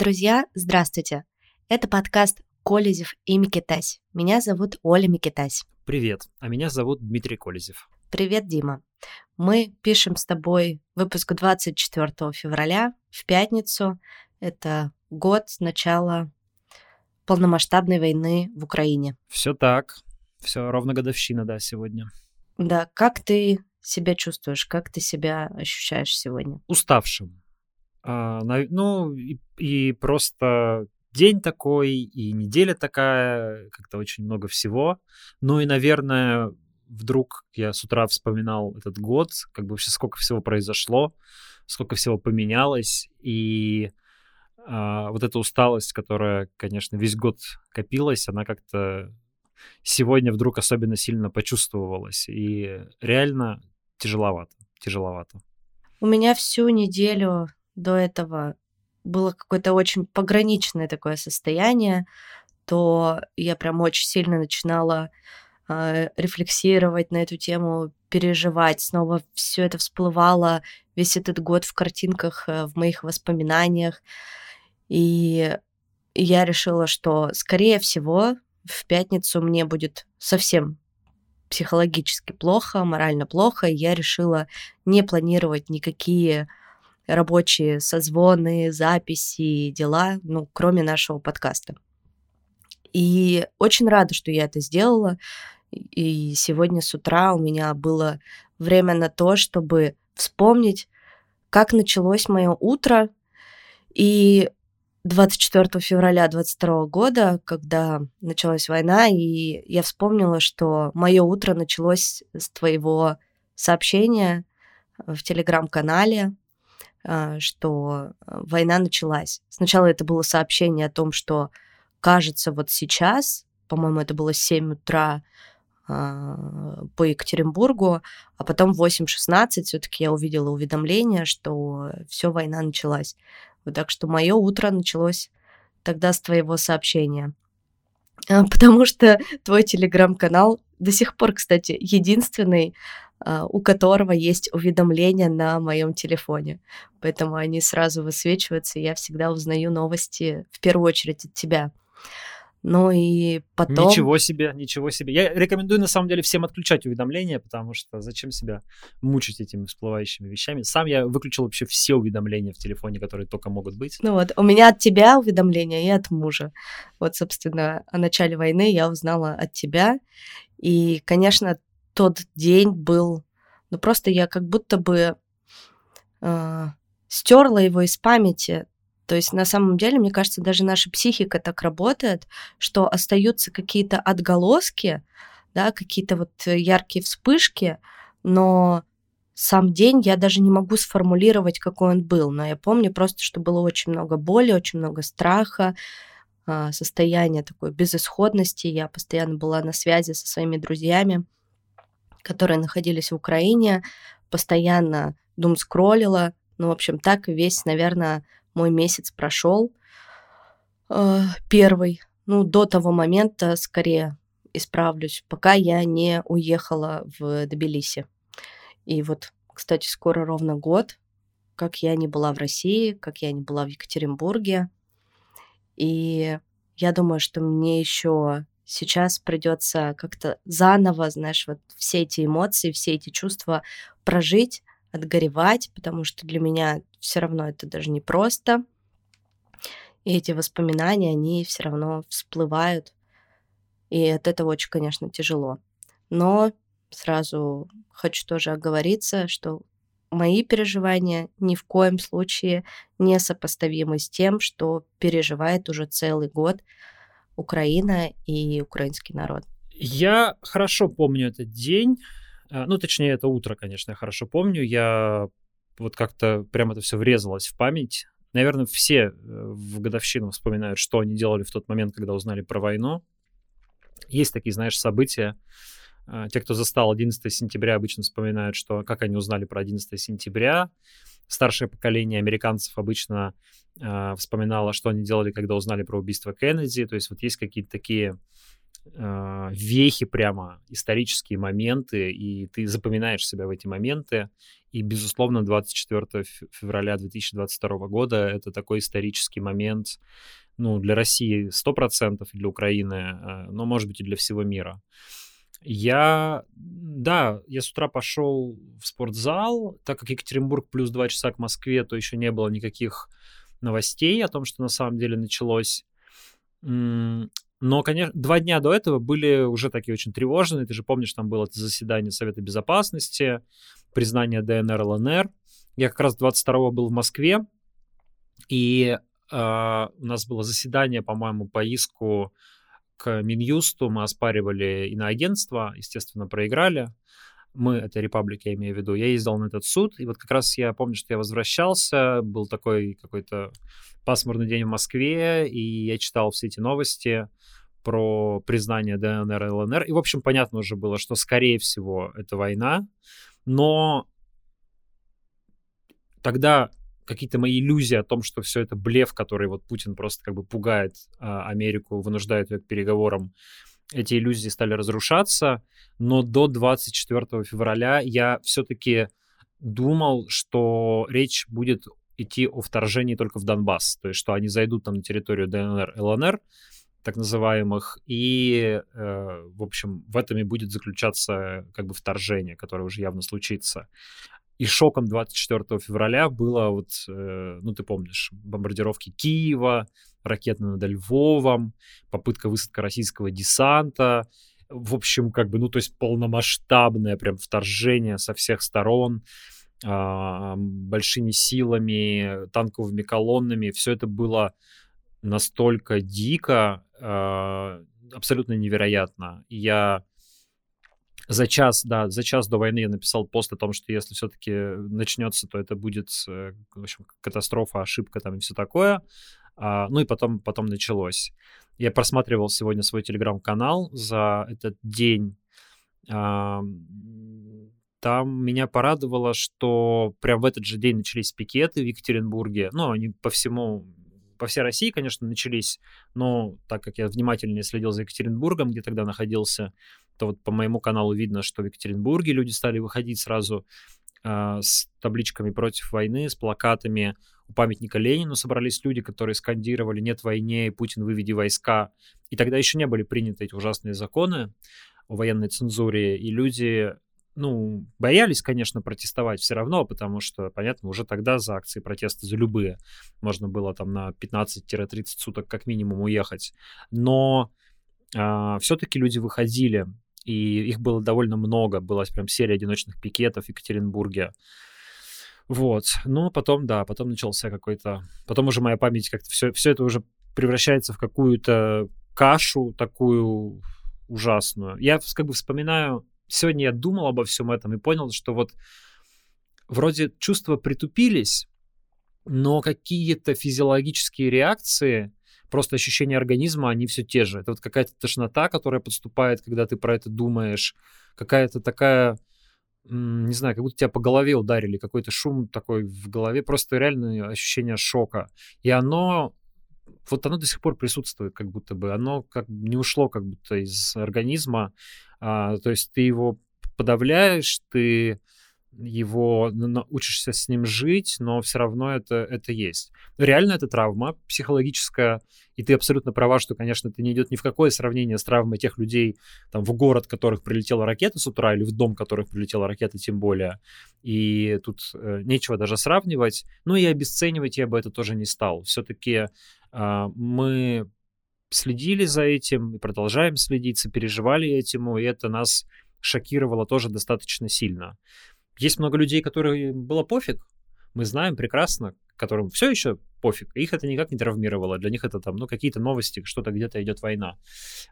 Друзья, здравствуйте! Это подкаст «Колезев и Микитась». Меня зовут Оля Микитась. Привет, а меня зовут Дмитрий Колезев. Привет, Дима. Мы пишем с тобой выпуск 24 февраля в пятницу. Это год с начала полномасштабной войны в Украине. Все так. Все ровно годовщина, да, сегодня. Да, как ты себя чувствуешь? Как ты себя ощущаешь сегодня? Уставшим. А, ну, и, и просто день такой, и неделя такая, как-то очень много всего. Ну и, наверное, вдруг я с утра вспоминал этот год, как бы вообще сколько всего произошло, сколько всего поменялось, и а, вот эта усталость, которая, конечно, весь год копилась, она как-то сегодня вдруг особенно сильно почувствовалась, и реально тяжеловато, тяжеловато. У меня всю неделю до этого было какое-то очень пограничное такое состояние, то я прям очень сильно начинала э, рефлексировать на эту тему, переживать. Снова все это всплывало весь этот год в картинках, э, в моих воспоминаниях. И я решила, что, скорее всего, в пятницу мне будет совсем психологически плохо, морально плохо, и я решила не планировать никакие рабочие созвоны, записи, дела, ну, кроме нашего подкаста. И очень рада, что я это сделала. И сегодня с утра у меня было время на то, чтобы вспомнить, как началось мое утро. И 24 февраля 22 года, когда началась война, и я вспомнила, что мое утро началось с твоего сообщения в телеграм-канале, что война началась. Сначала это было сообщение о том, что кажется вот сейчас, по-моему, это было 7 утра а, по Екатеринбургу, а потом в 8.16 все-таки я увидела уведомление, что все, война началась. Вот так что мое утро началось тогда с твоего сообщения. А, потому что твой телеграм-канал до сих пор, кстати, единственный, а, у которого есть уведомления на моем телефоне. Поэтому они сразу высвечиваются, и я всегда узнаю новости в первую очередь от тебя. Ну и потом... Ничего себе, ничего себе. Я рекомендую на самом деле всем отключать уведомления, потому что зачем себя мучить этими всплывающими вещами. Сам я выключил вообще все уведомления в телефоне, которые только могут быть. Ну вот, у меня от тебя уведомления и от мужа. Вот, собственно, о начале войны я узнала от тебя. И, конечно, тот день был... Ну просто я как будто бы э, стерла его из памяти то есть на самом деле, мне кажется, даже наша психика так работает, что остаются какие-то отголоски, да, какие-то вот яркие вспышки, но сам день я даже не могу сформулировать, какой он был. Но я помню просто, что было очень много боли, очень много страха, а, состояние такой безысходности. Я постоянно была на связи со своими друзьями, которые находились в Украине, постоянно дум скроллила. Ну, в общем, так весь, наверное, мой месяц прошел э, первый. Ну, до того момента скорее исправлюсь, пока я не уехала в Тбилиси. И вот, кстати, скоро ровно год, как я не была в России, как я не была в Екатеринбурге. И я думаю, что мне еще сейчас придется как-то заново, знаешь, вот все эти эмоции, все эти чувства прожить, отгоревать, потому что для меня все равно это даже не просто. И эти воспоминания, они все равно всплывают. И от этого очень, конечно, тяжело. Но сразу хочу тоже оговориться, что мои переживания ни в коем случае не сопоставимы с тем, что переживает уже целый год Украина и украинский народ. Я хорошо помню этот день. А, ну, точнее, это утро, конечно, я хорошо помню. Я вот как-то прям это все врезалось в память. Наверное, все э, в годовщину вспоминают, что они делали в тот момент, когда узнали про войну. Есть такие, знаешь, события. А, те, кто застал 11 сентября, обычно вспоминают, что как они узнали про 11 сентября. Старшее поколение американцев обычно э, вспоминало, что они делали, когда узнали про убийство Кеннеди. То есть вот есть какие-то такие э, вехи прямо, исторические моменты, и ты запоминаешь себя в эти моменты. И, безусловно, 24 февраля 2022 года это такой исторический момент, ну, для России 100%, для Украины, э, но, может быть, и для всего мира. Я, да, я с утра пошел в спортзал, так как Екатеринбург плюс 2 часа к Москве, то еще не было никаких новостей о том, что на самом деле началось. Но, конечно, два дня до этого были уже такие очень тревожные. Ты же помнишь, там было это заседание Совета Безопасности, признание ДНР, ЛНР. Я как раз 22-го был в Москве, и э, у нас было заседание, по-моему, по иску к Минюсту. Мы оспаривали иноагентство, естественно, проиграли. Мы, это Репаблик, я имею в виду. Я ездил на этот суд, и вот как раз я помню, что я возвращался, был такой какой-то пасмурный день в Москве, и я читал все эти новости про признание ДНР и ЛНР. И, в общем, понятно уже было, что, скорее всего, это война. Но тогда какие-то мои иллюзии о том, что все это блеф, который вот Путин просто как бы пугает а, Америку, вынуждает ее к переговорам, эти иллюзии стали разрушаться. Но до 24 февраля я все-таки думал, что речь будет идти о вторжении только в Донбасс, то есть что они зайдут там на территорию ДНР, ЛНР, так называемых, и, э, в общем, в этом и будет заключаться как бы вторжение, которое уже явно случится. И шоком 24 февраля было вот, э, ну ты помнишь, бомбардировки Киева, ракеты над Львовом, попытка высадка российского десанта, в общем, как бы, ну то есть полномасштабное прям вторжение со всех сторон, э, большими силами, танковыми колоннами, все это было настолько дико, э, абсолютно невероятно. Я за час, да, за час до войны я написал пост о том, что если все-таки начнется, то это будет, э, в общем, катастрофа, ошибка там и все такое. А, ну и потом, потом началось. Я просматривал сегодня свой телеграм-канал за этот день. А, там меня порадовало, что прям в этот же день начались пикеты в Екатеринбурге. Ну, они по всему по всей России, конечно, начались, но так как я внимательнее следил за Екатеринбургом, где тогда находился, то вот по моему каналу видно, что в Екатеринбурге люди стали выходить сразу э, с табличками против войны, с плакатами у памятника Ленину собрались люди, которые скандировали «нет войне, Путин, выведи войска». И тогда еще не были приняты эти ужасные законы о военной цензуре, и люди ну, боялись, конечно, протестовать все равно, потому что, понятно, уже тогда за акции протеста, за любые, можно было там на 15-30 суток как минимум уехать. Но а, все-таки люди выходили, и их было довольно много, была прям серия одиночных пикетов в Екатеринбурге. Вот, ну, потом, да, потом начался какой-то... Потом уже моя память как-то... Все, все это уже превращается в какую-то кашу такую ужасную. Я как бы вспоминаю сегодня я думал обо всем этом и понял, что вот вроде чувства притупились, но какие-то физиологические реакции, просто ощущения организма, они все те же. Это вот какая-то тошнота, которая подступает, когда ты про это думаешь, какая-то такая, не знаю, как будто тебя по голове ударили, какой-то шум такой в голове, просто реальное ощущение шока. И оно вот оно до сих пор присутствует, как будто бы. Оно как не ушло как будто из организма. А, то есть ты его подавляешь, ты его учишься с ним жить, но все равно это, это есть. Реально это травма психологическая, и ты абсолютно права, что, конечно, это не идет ни в какое сравнение с травмой тех людей, там, в город, которых прилетела ракета с утра, или в дом, которых прилетела ракета тем более. И тут э, нечего даже сравнивать. Ну и обесценивать я бы это тоже не стал. Все-таки э, мы следили за этим и продолжаем следить, сопереживали этому, и это нас шокировало тоже достаточно сильно. Есть много людей, которым было пофиг, мы знаем прекрасно, которым все еще пофиг, их это никак не травмировало, для них это там, ну, какие-то новости, что-то где-то идет война,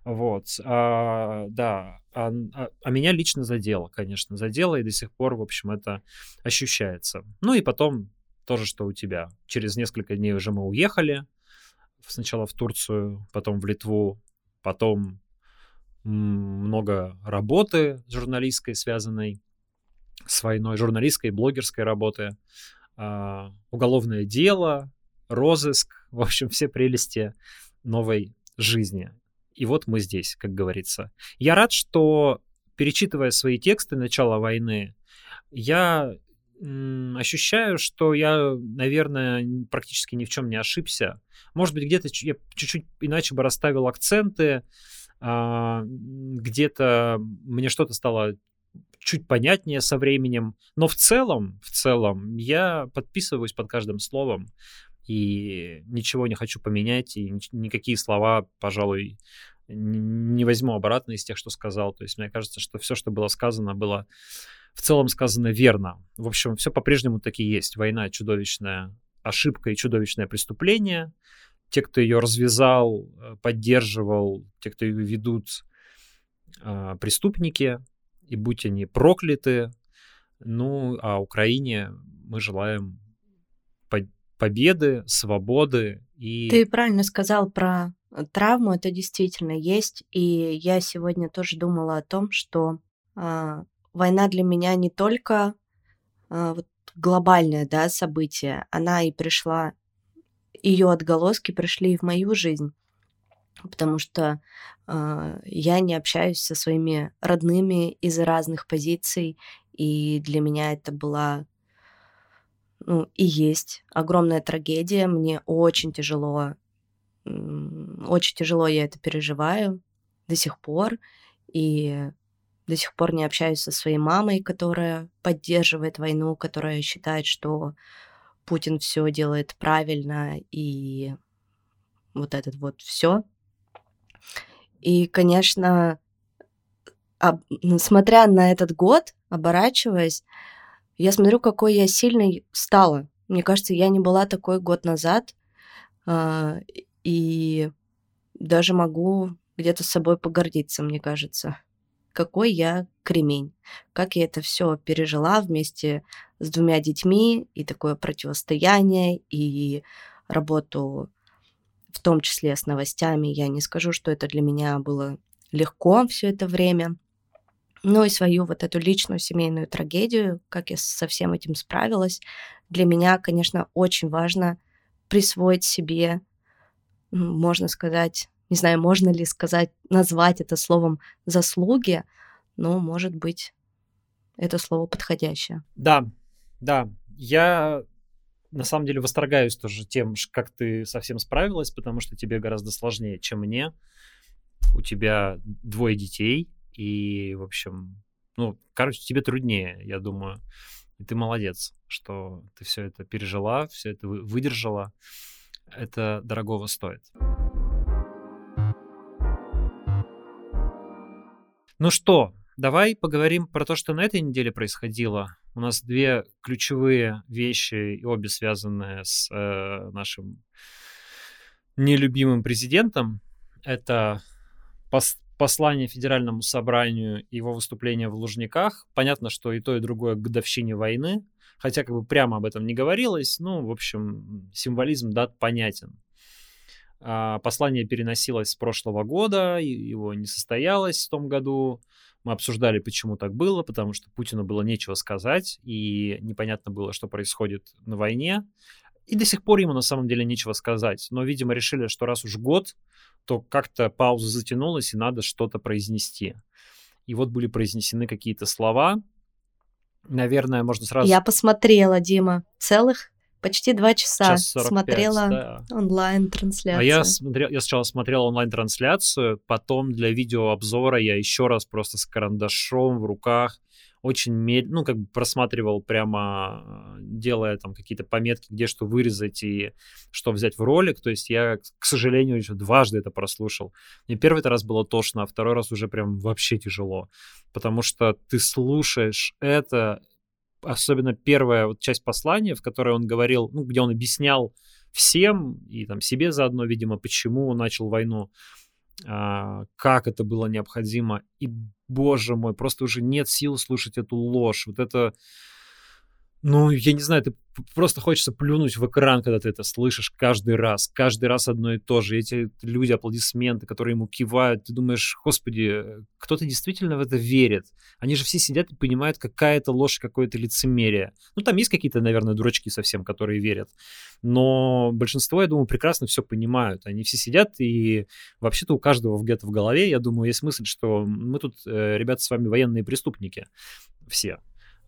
вот, а, да, а, а, а меня лично задело, конечно, задело, и до сих пор, в общем, это ощущается. Ну и потом тоже, что у тебя. Через несколько дней уже мы уехали, сначала в Турцию, потом в Литву, потом много работы журналистской, связанной с войной, журналистской, блогерской работы, а, уголовное дело, розыск, в общем, все прелести новой жизни. И вот мы здесь, как говорится. Я рад, что, перечитывая свои тексты начала войны, я ощущаю, что я, наверное, практически ни в чем не ошибся. Может быть, где-то я чуть-чуть иначе бы расставил акценты, а, где-то мне что-то стало чуть понятнее со временем, но в целом, в целом я подписываюсь под каждым словом и ничего не хочу поменять, и никакие слова, пожалуй, не возьму обратно из тех, что сказал. То есть мне кажется, что все, что было сказано, было в целом сказано верно. В общем, все по-прежнему таки есть. Война чудовищная ошибка и чудовищное преступление. Те, кто ее развязал, э, поддерживал, те, кто ее ведут, а, преступники, и будь они прокляты. Ну, а Украине мы желаем победы, свободы и... Ты правильно сказал про э, травму, это действительно есть. И я сегодня тоже думала о том, что а, война для меня не только э, вот, глобальное да, событие, она и пришла, ее отголоски пришли и в мою жизнь, потому что э, я не общаюсь со своими родными из разных позиций, и для меня это была ну, и есть огромная трагедия. Мне очень тяжело, очень тяжело я это переживаю до сих пор. И до сих пор не общаюсь со своей мамой, которая поддерживает войну, которая считает, что Путин все делает правильно и вот этот вот все. И, конечно, об, смотря на этот год, оборачиваясь, я смотрю, какой я сильной стала. Мне кажется, я не была такой год назад, э, и даже могу где-то с собой погордиться, мне кажется какой я кремень, как я это все пережила вместе с двумя детьми, и такое противостояние, и работу в том числе с новостями. Я не скажу, что это для меня было легко все это время. Ну и свою вот эту личную семейную трагедию, как я со всем этим справилась, для меня, конечно, очень важно присвоить себе, можно сказать, не знаю, можно ли сказать, назвать это словом заслуги, но, может быть, это слово подходящее. Да, да. Я на самом деле восторгаюсь тоже тем, как ты совсем справилась, потому что тебе гораздо сложнее, чем мне. У тебя двое детей, и, в общем, ну, короче, тебе труднее, я думаю. И ты молодец, что ты все это пережила, все это выдержала. Это дорогого стоит. Ну что, давай поговорим про то, что на этой неделе происходило. У нас две ключевые вещи, и обе связанные с э, нашим нелюбимым президентом. Это пос послание Федеральному собранию его выступление в Лужниках. Понятно, что и то, и другое к годовщине войны, хотя как бы прямо об этом не говорилось. Ну, в общем, символизм дат понятен. А, послание переносилось с прошлого года, его не состоялось в том году. Мы обсуждали, почему так было, потому что Путину было нечего сказать, и непонятно было, что происходит на войне. И до сих пор ему на самом деле нечего сказать. Но, видимо, решили, что раз уж год, то как-то пауза затянулась, и надо что-то произнести. И вот были произнесены какие-то слова. Наверное, можно сразу... Я посмотрела, Дима, целых почти два часа 45, смотрела да. онлайн-трансляцию. А я, смотрел, я сначала смотрел онлайн-трансляцию, потом для видеообзора я еще раз просто с карандашом в руках очень медленно, ну, как бы просматривал прямо, делая там какие-то пометки, где что вырезать и что взять в ролик. То есть я, к сожалению, еще дважды это прослушал. Мне первый раз было тошно, а второй раз уже прям вообще тяжело. Потому что ты слушаешь это, особенно первая вот часть послания, в которой он говорил, ну, где он объяснял всем и там себе заодно, видимо, почему он начал войну, а, как это было необходимо. И, боже мой, просто уже нет сил слушать эту ложь. Вот это ну, я не знаю, ты просто хочется плюнуть в экран, когда ты это слышишь каждый раз. Каждый раз одно и то же. Эти люди, аплодисменты, которые ему кивают, ты думаешь, господи, кто-то действительно в это верит. Они же все сидят и понимают, какая это ложь, какое-то лицемерие. Ну, там есть какие-то, наверное, дурачки совсем, которые верят. Но большинство, я думаю, прекрасно все понимают. Они все сидят, и вообще-то у каждого где-то в голове, я думаю, есть мысль, что мы тут, э, ребята, с вами военные преступники. Все.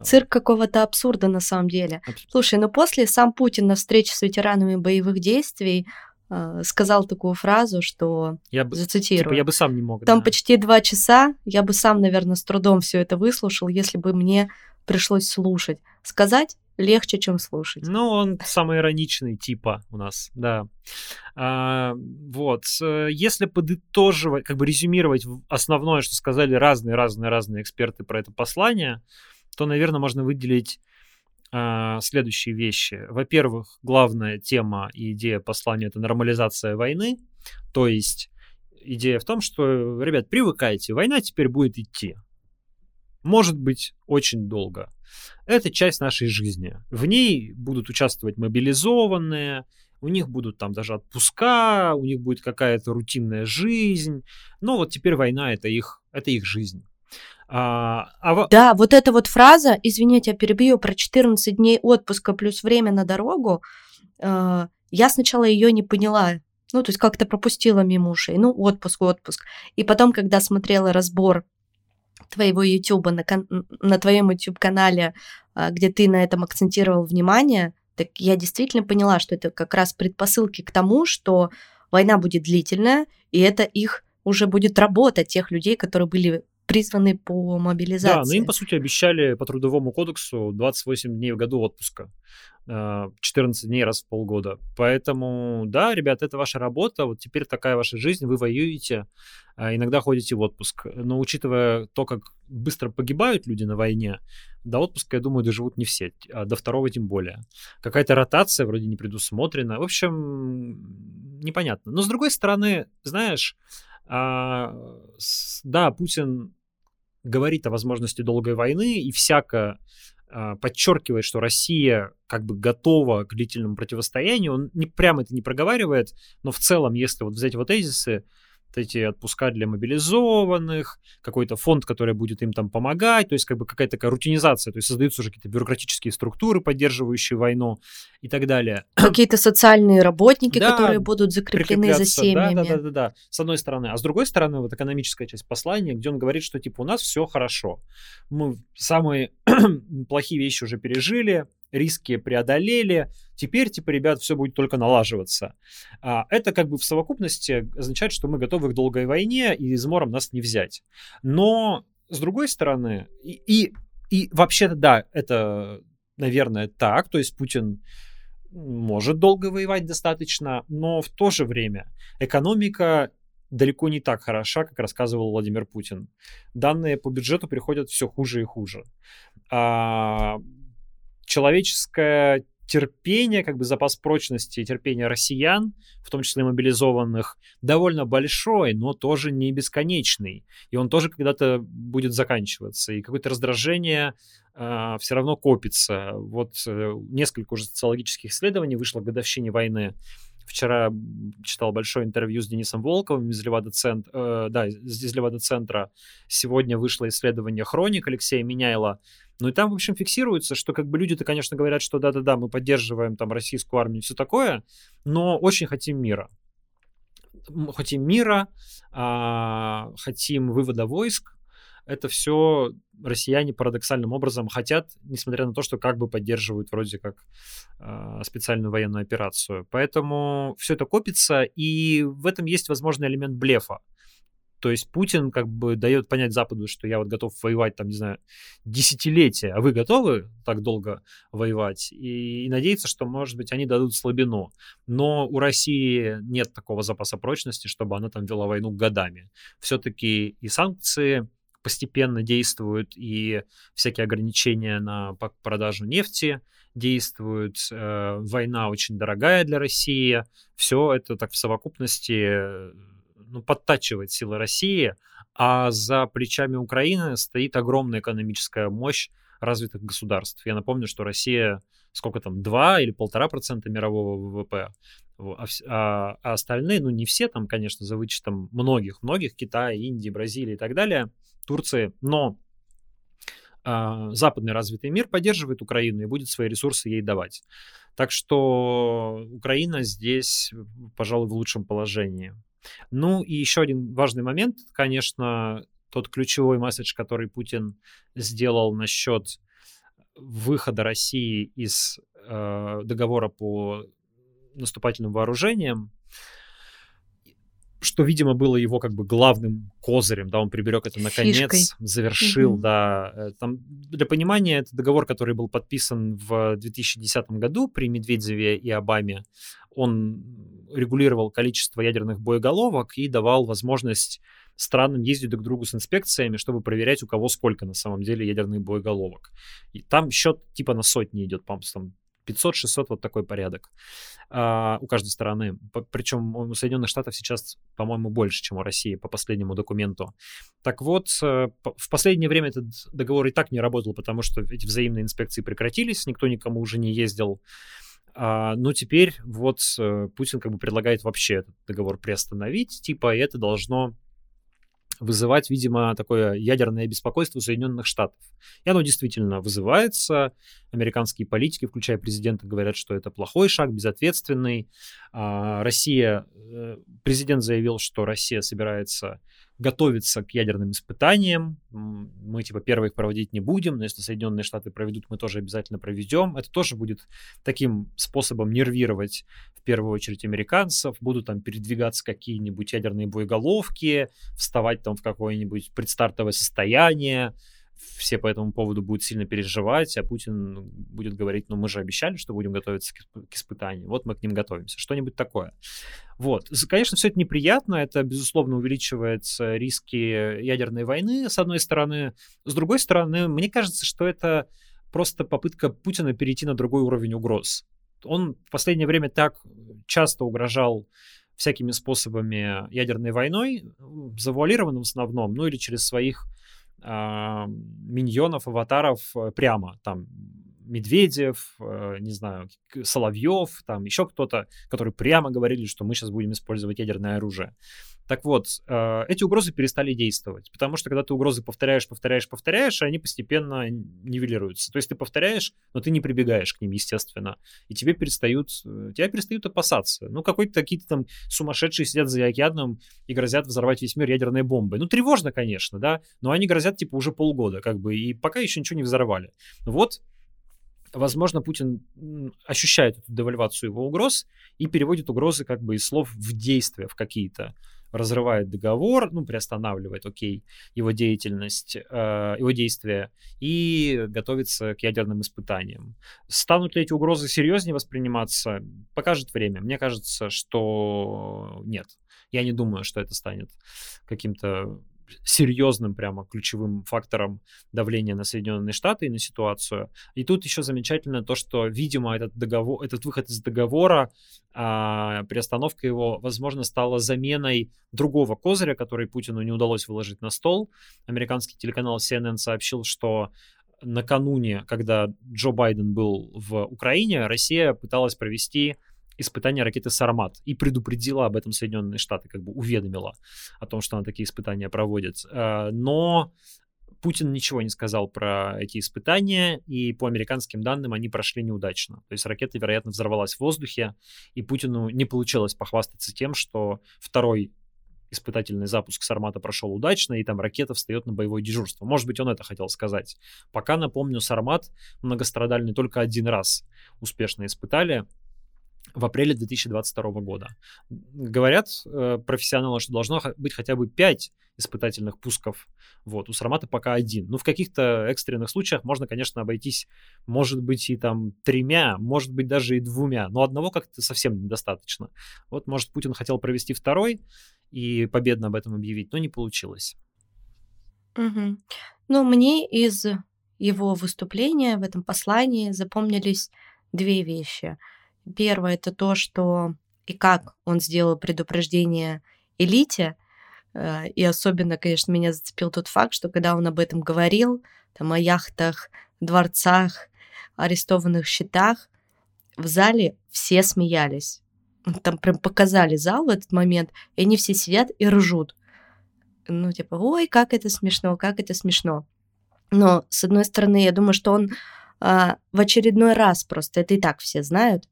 Цирк какого-то абсурда на самом деле. Слушай, ну после сам Путин на встрече с ветеранами боевых действий э, сказал такую фразу, что я бы, зацитирую. Типа, я бы сам не мог. Там да. почти два часа, я бы сам, наверное, с трудом все это выслушал, если бы мне пришлось слушать. Сказать легче, чем слушать. Ну, он самый ироничный типа у нас, да. А, вот. Если подытоживать, как бы резюмировать основное, что сказали разные-разные-разные эксперты про это послание, то, наверное, можно выделить э, следующие вещи. Во-первых, главная тема и идея послания это нормализация войны, то есть идея в том, что, ребят, привыкайте, война теперь будет идти. Может быть, очень долго. Это часть нашей жизни. В ней будут участвовать мобилизованные, у них будут там даже отпуска, у них будет какая-то рутинная жизнь. Но вот теперь война это их, это их жизнь. А, а... Да, вот эта вот фраза, извините, я перебью, про 14 дней отпуска плюс время на дорогу, э, я сначала ее не поняла, ну, то есть как-то пропустила мимо ушей, ну, отпуск, отпуск. И потом, когда смотрела разбор твоего YouTube на, на твоем YouTube-канале, э, где ты на этом акцентировал внимание, так я действительно поняла, что это как раз предпосылки к тому, что война будет длительная, и это их уже будет работа тех людей, которые были призваны по мобилизации. Да, но им, по сути, обещали по трудовому кодексу 28 дней в году отпуска. 14 э, дней раз в полгода. Поэтому, да, ребят, это ваша работа, вот теперь такая ваша жизнь, вы воюете, а иногда ходите в отпуск. Но учитывая то, как быстро погибают люди на войне, до отпуска, я думаю, доживут не все, а до второго тем более. Какая-то ротация вроде не предусмотрена. В общем, непонятно. Но с другой стороны, знаешь, а, да, Путин говорит о возможности долгой войны и всяко э, подчеркивает, что Россия как бы готова к длительному противостоянию. Он не прямо это не проговаривает, но в целом, если вот взять его тезисы, эти отпуска для мобилизованных, какой-то фонд, который будет им там помогать, то есть как бы какая-то такая рутинизация, то есть создаются уже какие-то бюрократические структуры, поддерживающие войну и так далее. Какие-то социальные работники, да, которые будут закреплены за семьями. Да, да, да, да, да, с одной стороны. А с другой стороны, вот экономическая часть послания, где он говорит, что типа у нас все хорошо. Мы самые плохие вещи уже пережили, риски преодолели, теперь, типа, ребят, все будет только налаживаться. А, это как бы в совокупности означает, что мы готовы к долгой войне, и измором нас не взять. Но, с другой стороны, и, и, и вообще-то, да, это, наверное, так, то есть Путин может долго воевать достаточно, но в то же время экономика далеко не так хороша, как рассказывал Владимир Путин. Данные по бюджету приходят все хуже и хуже. А, человеческое терпение, как бы запас прочности и терпения россиян, в том числе мобилизованных, довольно большой, но тоже не бесконечный. И он тоже когда-то будет заканчиваться. И какое-то раздражение э, все равно копится. Вот э, несколько уже социологических исследований вышло к годовщине войны. Вчера читал большое интервью с Денисом Волковым из Левада-центра. Э, да, из Левада-центра. Сегодня вышло исследование «Хроник» Алексея Меняйла ну и там, в общем, фиксируется, что как бы люди-то, конечно, говорят, что да-да-да, мы поддерживаем там российскую армию и все такое, но очень хотим мира. Хотим мира, а, хотим вывода войск. Это все россияне парадоксальным образом хотят, несмотря на то, что как бы поддерживают вроде как э, специальную военную операцию. Поэтому все это копится, и в этом есть возможный элемент блефа. То есть Путин как бы дает понять Западу, что я вот готов воевать там, не знаю, десятилетия, а вы готовы так долго воевать? И, и надеется, что, может быть, они дадут слабину. Но у России нет такого запаса прочности, чтобы она там вела войну годами. Все-таки и санкции постепенно действуют, и всякие ограничения на продажу нефти действуют, э, война очень дорогая для России. Все это так в совокупности ну, подтачивает силы России, а за плечами Украины стоит огромная экономическая мощь развитых государств. Я напомню, что Россия сколько там, 2 или полтора процента мирового ВВП, а, а, а остальные, ну не все там, конечно, за вычетом многих-многих, Китая, Индии, Бразилии и так далее, Турции, но а, западный развитый мир поддерживает Украину и будет свои ресурсы ей давать. Так что Украина здесь, пожалуй, в лучшем положении. Ну и еще один важный момент, конечно, тот ключевой месседж, который Путин сделал насчет выхода России из э, договора по наступательным вооружениям, что, видимо, было его как бы главным козырем, да, он приберег это наконец, Фишкой. завершил, угу. да. Э, там, для понимания, это договор, который был подписан в 2010 году при Медведеве и Обаме, он регулировал количество ядерных боеголовок и давал возможность странам ездить друг к другу с инспекциями, чтобы проверять, у кого сколько на самом деле ядерных боеголовок. И там счет типа на сотни идет, по там 500-600, вот такой порядок а, у каждой стороны. Причем у Соединенных Штатов сейчас, по-моему, больше, чем у России по последнему документу. Так вот, э, в последнее время этот договор и так не работал, потому что эти взаимные инспекции прекратились, никто никому уже не ездил. А, но теперь вот э, Путин как бы предлагает вообще этот договор приостановить, типа, и это должно вызывать, видимо, такое ядерное беспокойство Соединенных Штатов. И оно действительно вызывается. Американские политики, включая президента, говорят, что это плохой шаг, безответственный. А Россия, президент заявил, что Россия собирается готовиться к ядерным испытаниям. Мы, типа, первые их проводить не будем, но если Соединенные Штаты проведут, мы тоже обязательно проведем. Это тоже будет таким способом нервировать, в первую очередь, американцев. Будут там передвигаться какие-нибудь ядерные боеголовки, вставать там в какое-нибудь предстартовое состояние, все по этому поводу будут сильно переживать, а Путин будет говорить, ну мы же обещали, что будем готовиться к испытанию, вот мы к ним готовимся, что-нибудь такое. Вот. Конечно, все это неприятно, это, безусловно, увеличивает риски ядерной войны, с одной стороны. С другой стороны, мне кажется, что это просто попытка Путина перейти на другой уровень угроз. Он в последнее время так часто угрожал всякими способами ядерной войной, завуалированным в основном, ну или через своих э, миньонов, аватаров э, прямо. Там Медведев, э, не знаю, Соловьев, там еще кто-то, которые прямо говорили, что мы сейчас будем использовать ядерное оружие. Так вот, э, эти угрозы перестали действовать, потому что когда ты угрозы повторяешь, повторяешь, повторяешь, они постепенно нивелируются. То есть ты повторяешь, но ты не прибегаешь к ним, естественно, и тебе перестают, э, тебя перестают опасаться. Ну, какой-то какие-то там сумасшедшие сидят за океаном и грозят взорвать весь мир ядерной бомбой. Ну, тревожно, конечно, да, но они грозят, типа, уже полгода, как бы, и пока еще ничего не взорвали. Вот возможно, Путин ощущает эту девальвацию его угроз и переводит угрозы как бы из слов в действия в какие-то разрывает договор, ну, приостанавливает, окей, его деятельность, э, его действия и готовится к ядерным испытаниям. Станут ли эти угрозы серьезнее восприниматься, покажет время. Мне кажется, что нет. Я не думаю, что это станет каким-то серьезным прямо ключевым фактором давления на Соединенные Штаты и на ситуацию. И тут еще замечательно то, что, видимо, этот, договор, этот выход из договора, а, приостановка его, возможно, стала заменой другого козыря, который Путину не удалось выложить на стол. Американский телеканал CNN сообщил, что накануне, когда Джо Байден был в Украине, Россия пыталась провести испытания ракеты «Сармат» и предупредила об этом Соединенные Штаты, как бы уведомила о том, что она такие испытания проводит. Э, но Путин ничего не сказал про эти испытания, и по американским данным они прошли неудачно. То есть ракета, вероятно, взорвалась в воздухе, и Путину не получилось похвастаться тем, что второй испытательный запуск Сармата прошел удачно, и там ракета встает на боевое дежурство. Может быть, он это хотел сказать. Пока, напомню, Сармат многострадальный только один раз успешно испытали, в апреле 2022 года. Говорят э, профессионалы, что должно быть хотя бы 5 испытательных пусков. Вот, у Сармата пока один. Ну, в каких-то экстренных случаях можно, конечно, обойтись, может быть, и там тремя, может быть, даже и двумя, но одного как-то совсем недостаточно. Вот, может, Путин хотел провести второй и победно об этом объявить, но не получилось. Угу. Ну, мне из его выступления в этом послании запомнились две вещи – Первое это то, что и как он сделал предупреждение элите, Э, и особенно, конечно, меня зацепил тот факт, что когда он об этом говорил, там о яхтах, дворцах, арестованных счетах, в зале все смеялись. Там прям показали зал в этот момент, и они все сидят и ржут. Ну, типа, ой, как это смешно, как это смешно. Но, с одной стороны, я думаю, что он а, в очередной раз, просто это и так все знают,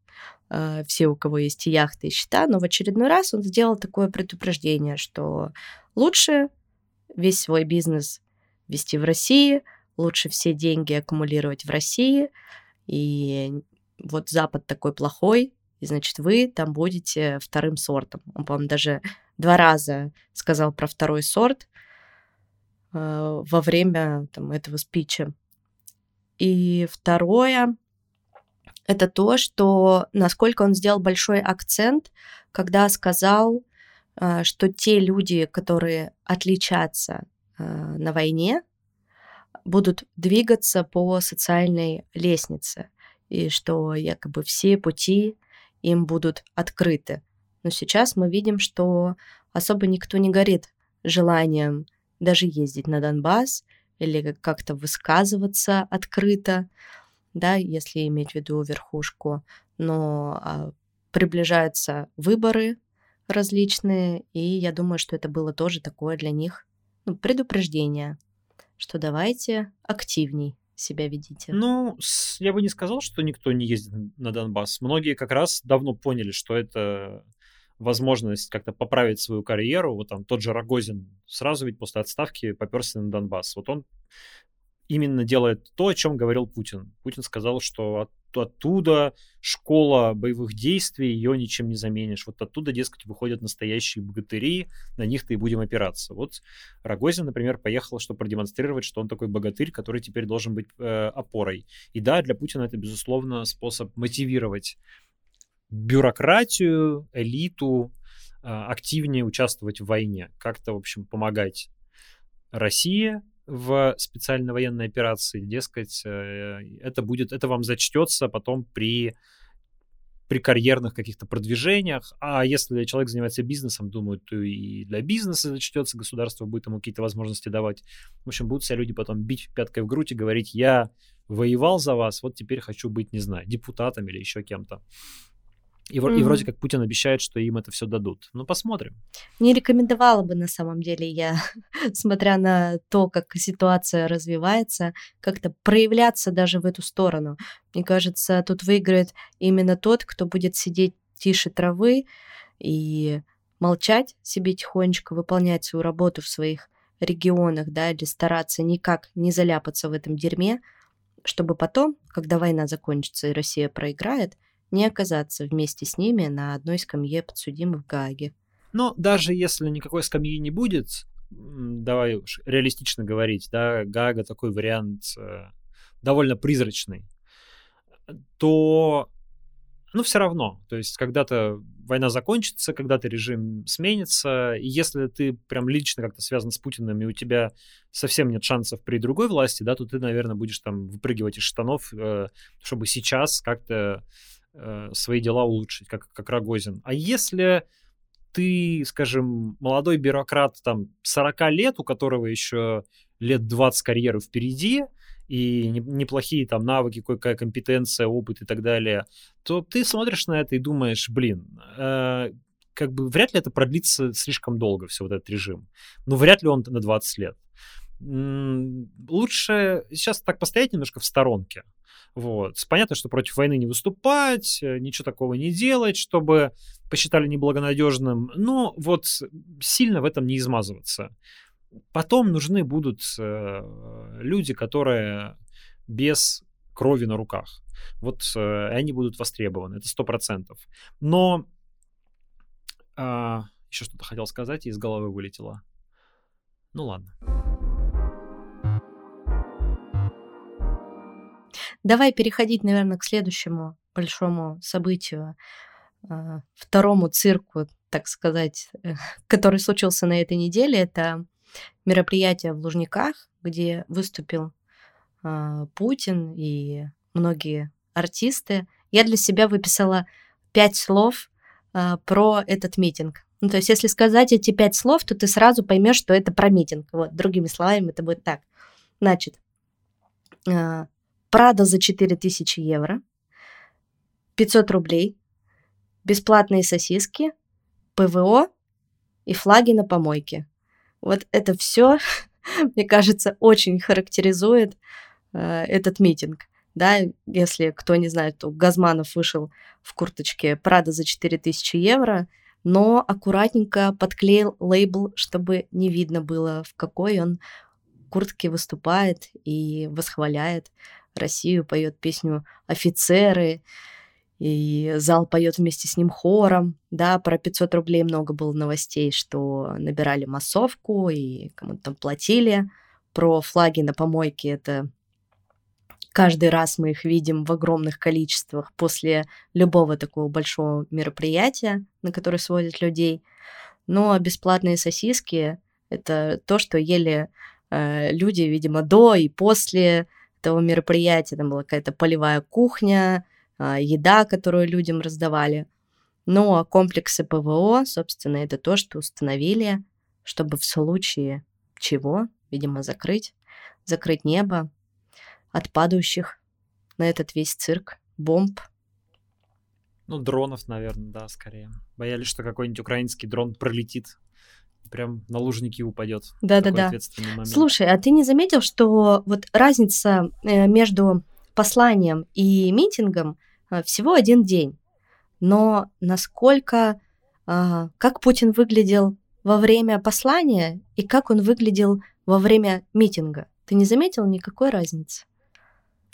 все, у кого есть яхты и счета, но в очередной раз он сделал такое предупреждение, что лучше весь свой бизнес вести в России, лучше все деньги аккумулировать в России, и вот Запад такой плохой, и, значит, вы там будете вторым сортом. Он, по-моему, даже два раза сказал про второй сорт э, во время там, этого спича. И второе, это то, что насколько он сделал большой акцент, когда сказал, э, что те люди, которые отличатся э, на войне, будут двигаться по социальной лестнице, и что якобы все пути им будут открыты. Но сейчас мы видим, что особо никто не горит желанием даже ездить на Донбасс или как-то высказываться открыто, да, если иметь в виду верхушку. Но а, приближаются выборы различные, и я думаю, что это было тоже такое для них ну, предупреждение, что давайте активней себя ведите? Ну, я бы не сказал, что никто не ездит на Донбасс. Многие как раз давно поняли, что это возможность как-то поправить свою карьеру. Вот там тот же Рогозин сразу ведь после отставки поперся на Донбасс. Вот он именно делает то, о чем говорил Путин. Путин сказал, что от, оттуда школа боевых действий, ее ничем не заменишь. Вот оттуда, дескать, выходят настоящие богатыри, на них-то и будем опираться. Вот Рогозин, например, поехал, чтобы продемонстрировать, что он такой богатырь, который теперь должен быть э, опорой. И да, для Путина это, безусловно, способ мотивировать бюрократию, элиту, э, активнее участвовать в войне, как-то, в общем, помогать России, в специальной военной операции, дескать, э, это будет, это вам зачтется потом при при карьерных каких-то продвижениях, а если человек занимается бизнесом, думаю, то и для бизнеса зачтется, государство будет ему какие-то возможности давать. В общем, будут себя люди потом бить пяткой в грудь и говорить, я воевал за вас, вот теперь хочу быть, не знаю, депутатом или еще кем-то. И, mm-hmm. и вроде как Путин обещает, что им это все дадут. Ну, посмотрим. Не рекомендовала бы на самом деле я, смотря на то, как ситуация развивается, как-то проявляться даже в эту сторону. Мне кажется, тут выиграет именно тот, кто будет сидеть тише травы и молчать себе тихонечко, выполнять свою работу в своих регионах, да, или стараться никак не заляпаться в этом дерьме, чтобы потом, когда война закончится и Россия проиграет, не оказаться вместе с ними на одной скамье подсудимых в Гааге. Но даже если никакой скамьи не будет, давай уж реалистично говорить, да, Гага такой вариант э, довольно призрачный, то, ну, все равно, то есть когда-то война закончится, когда-то режим сменится, и если ты прям лично как-то связан с Путиным, и у тебя совсем нет шансов при другой власти, да, то ты, наверное, будешь там выпрыгивать из штанов, э, чтобы сейчас как-то э, свои дела улучшить, как, как Рогозин. А если ты, скажем, молодой бюрократ там 40 лет, у которого еще лет 20 карьеры впереди, и неплохие там навыки, какая компетенция, опыт и так далее, то ты смотришь на это и думаешь, блин, э, как бы вряд ли это продлится слишком долго, все вот этот режим. Ну, вряд ли он на 20 лет. Лучше сейчас так постоять немножко в сторонке, вот. Понятно, что против войны не выступать, э, ничего такого не делать, чтобы посчитали неблагонадежным, но вот сильно в этом не измазываться. Потом нужны будут э, люди, которые без крови на руках. Вот э, они будут востребованы, это сто процентов. Но а, еще что-то хотел сказать и из головы вылетело. Ну ладно. Давай переходить, наверное, к следующему большому событию, а, второму цирку, так сказать, э, который случился на этой неделе. Это мероприятие в Лужниках, где выступил а, Путин и многие артисты. Я для себя выписала пять слов а, про этот митинг. Ну, то есть, если сказать эти пять слов, то ты сразу поймешь, что это про митинг. Вот, другими словами, это будет так. Значит, Прада за 4000 евро, 500 рублей, бесплатные сосиски, ПВО и флаги на помойке. Вот это все, мне кажется, очень характеризует э, этот митинг. Да, если кто не знает, то Газманов вышел в курточке Прада за 4000 евро, но аккуратненько подклеил лейбл, чтобы не видно было, в какой он куртке выступает и восхваляет Россию, поет песню «Офицеры», и зал поет вместе с ним хором. Да, про 500 рублей много было новостей, что набирали массовку и кому-то там платили. Про флаги на помойке это каждый раз мы их видим в огромных количествах после любого такого большого мероприятия, на которое сводят людей. Но бесплатные сосиски — это то, что ели э, люди, видимо, до и после этого мероприятия. Там была какая-то полевая кухня, а, еда, которую людям раздавали. Ну, а комплексы ПВО, собственно, это то, что установили, чтобы в случае чего, видимо, закрыть, закрыть небо от падающих на этот весь цирк бомб. Ну, дронов, наверное, да, скорее. Боялись, что какой-нибудь украинский дрон пролетит прям на лужники упадет. Да-да-да. Слушай, а ты не заметил, что вот разница э, между посланием и митингом Э, всего один день. Но насколько, а, как Путин выглядел во время послания и как он выглядел во время митинга, ты не заметил никакой разницы?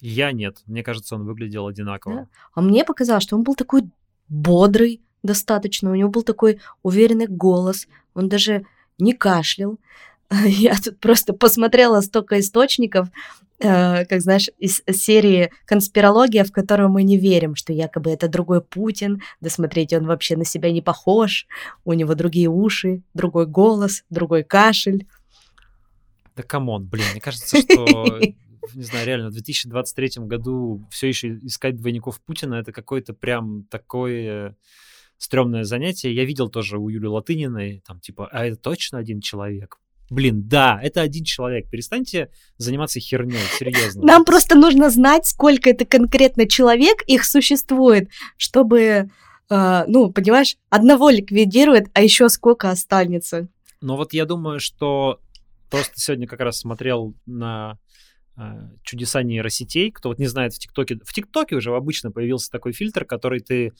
Я нет. Мне кажется, он выглядел одинаково. Да? А мне показалось, что он был такой бодрый достаточно, у него был такой уверенный голос, он даже не кашлял. Я тут просто посмотрела столько источников, э, как знаешь, из серии «Конспирология», в которую мы не верим, что якобы это другой Путин, да смотрите, он вообще на себя не похож, у него другие уши, другой голос, другой кашель. Да come on, блин, мне кажется, что не знаю, реально, в 2023 году все еще искать двойников Путина это какое-то прям такое стрёмное занятие. Я видел тоже у Юли Латыниной, там типа, а это точно один человек? Блин, да, это один человек. Перестаньте заниматься херней, серьезно. Нам просто нужно знать, сколько это конкретно человек их существует, чтобы, э, ну, понимаешь, одного ликвидирует, а еще сколько останется. Но вот я думаю, что просто сегодня как раз смотрел на э, чудеса нейросетей. Кто вот не знает в ТикТоке, в ТикТоке уже обычно появился такой фильтр, который ты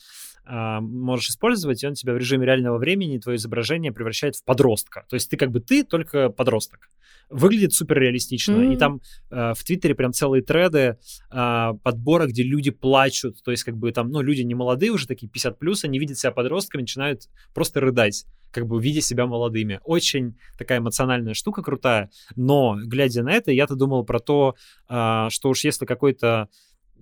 а, можешь использовать, и он тебя в режиме реального времени, твое изображение превращает в подростка. То есть ты как бы ты, только подросток. Выглядит супер реалистично. Mm-hmm. И там э, в Твиттере прям целые треды э, подбора, где люди плачут. То есть как бы там, ну, люди не молодые уже, такие 50 плюс, они видят себя подростками, начинают просто рыдать как бы видя себя молодыми. Очень такая эмоциональная штука крутая, но глядя на это, я-то думал про то, э, что уж если какой-то